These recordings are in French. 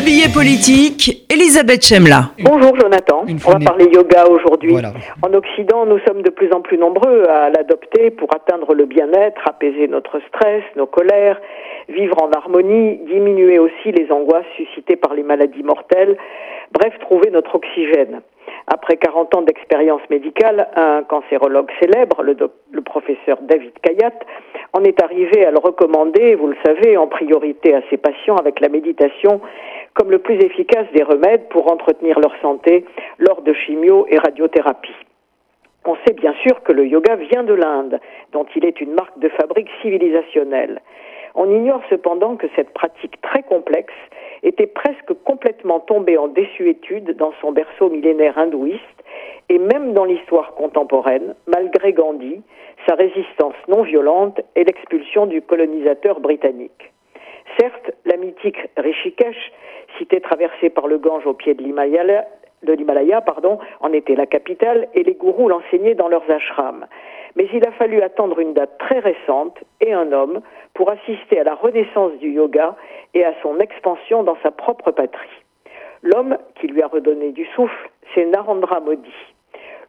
Le billet politique, Elisabeth Chemla. Bonjour Jonathan, on va parler yoga aujourd'hui. Voilà. En Occident, nous sommes de plus en plus nombreux à l'adopter pour atteindre le bien-être, apaiser notre stress, nos colères, vivre en harmonie, diminuer aussi les angoisses suscitées par les maladies mortelles, bref, trouver notre oxygène. Après 40 ans d'expérience médicale, un cancérologue célèbre, le, doc- le professeur David Kayat, en est arrivé à le recommander, vous le savez, en priorité à ses patients avec la méditation comme le plus efficace des remèdes pour entretenir leur santé lors de chimio et radiothérapie. On sait bien sûr que le yoga vient de l'Inde, dont il est une marque de fabrique civilisationnelle. On ignore cependant que cette pratique très complexe était presque complètement tombée en désuétude dans son berceau millénaire hindouiste et même dans l'histoire contemporaine, malgré Gandhi, sa résistance non violente et l'expulsion du colonisateur britannique. Certes, la mythique Rishikesh, cité traversée par le Gange au pied de l'Himalaya, en était la capitale et les gourous l'enseignaient dans leurs ashrams. Mais il a fallu attendre une date très récente et un homme pour assister à la renaissance du yoga et à son expansion dans sa propre patrie. L'homme qui lui a redonné du souffle, c'est Narendra Modi.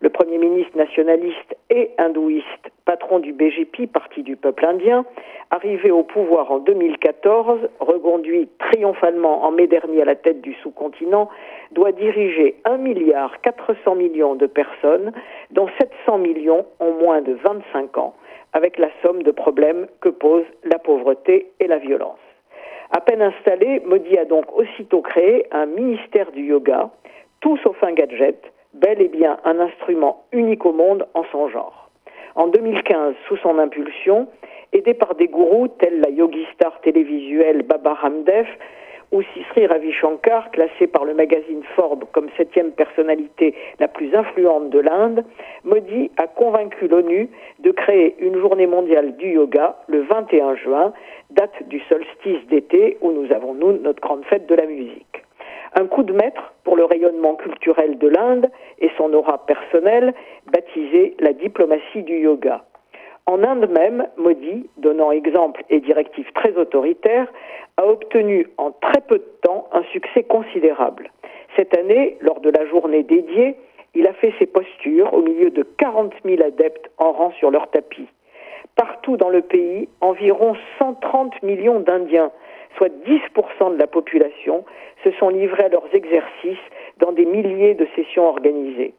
Le Premier ministre nationaliste et hindouiste, patron du BJP, parti du peuple indien, arrivé au pouvoir en 2014, reconduit triomphalement en mai dernier à la tête du sous-continent, doit diriger 1 milliard 400 millions de personnes, dont 700 millions ont moins de 25 ans, avec la somme de problèmes que posent la pauvreté et la violence. À peine installé, Modi a donc aussitôt créé un ministère du yoga, tout sauf un gadget, bel et bien un instrument unique au monde en son genre. En 2015, sous son impulsion, aidé par des gourous tels la yogi star télévisuelle Baba Ramdev ou Sri Ravi Shankar, classé par le magazine Forbes comme septième personnalité la plus influente de l'Inde, Modi a convaincu l'ONU de créer une journée mondiale du yoga le 21 juin, date du solstice d'été où nous avons, nous, notre grande fête de la musique. Un coup de maître pour le rayonnement culturel de l'Inde et son aura personnelle, baptisé la diplomatie du yoga. En Inde même, Modi, donnant exemple et directive très autoritaire, a obtenu en très peu de temps un succès considérable. Cette année, lors de la journée dédiée, il a fait ses postures au milieu de 40 000 adeptes en rang sur leur tapis. Partout dans le pays, environ 130 millions d'Indiens, soit 10% de la population, se sont livrés à leurs exercices dans des milliers de sessions organisées.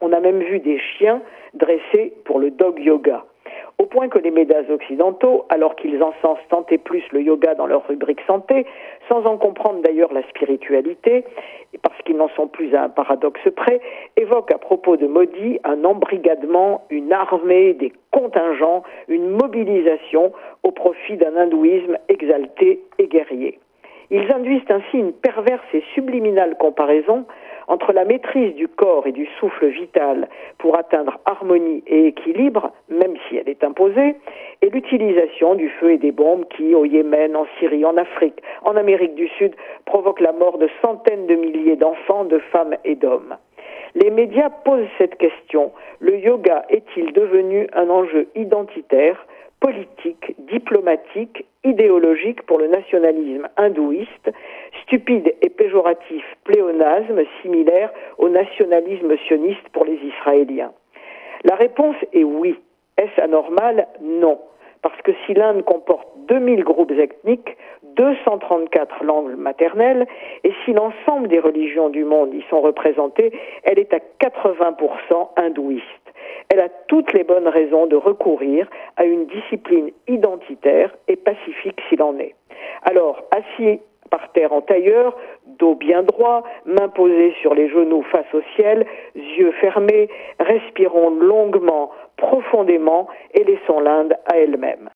On a même vu des chiens dressés pour le dog yoga. Au point que les médias occidentaux, alors qu'ils encensent tant et plus le yoga dans leur rubrique santé, sans en comprendre d'ailleurs la spiritualité, parce qu'ils n'en sont plus à un paradoxe près, évoquent à propos de Modi un embrigadement, une armée, des contingents, une mobilisation au profit d'un hindouisme exalté et guerrier. Ils induisent ainsi une perverse et subliminale comparaison entre la maîtrise du corps et du souffle vital pour atteindre harmonie et équilibre, même si elle est imposée, et l'utilisation du feu et des bombes qui, au Yémen, en Syrie, en Afrique, en Amérique du Sud, provoquent la mort de centaines de milliers d'enfants, de femmes et d'hommes. Les médias posent cette question. Le yoga est-il devenu un enjeu identitaire politique, diplomatique, idéologique pour le nationalisme hindouiste, stupide et péjoratif pléonasme similaire au nationalisme sioniste pour les Israéliens La réponse est oui. Est-ce anormal? Non. Parce que si l'Inde comporte 2000 groupes ethniques, 234 langues maternelles, et si l'ensemble des religions du monde y sont représentées, elle est à 80% hindouiste elle a toutes les bonnes raisons de recourir à une discipline identitaire et pacifique s'il en est. Alors, assis par terre en tailleur, dos bien droit, mains posées sur les genoux face au ciel, yeux fermés, respirons longuement, profondément et laissons l'Inde à elle-même.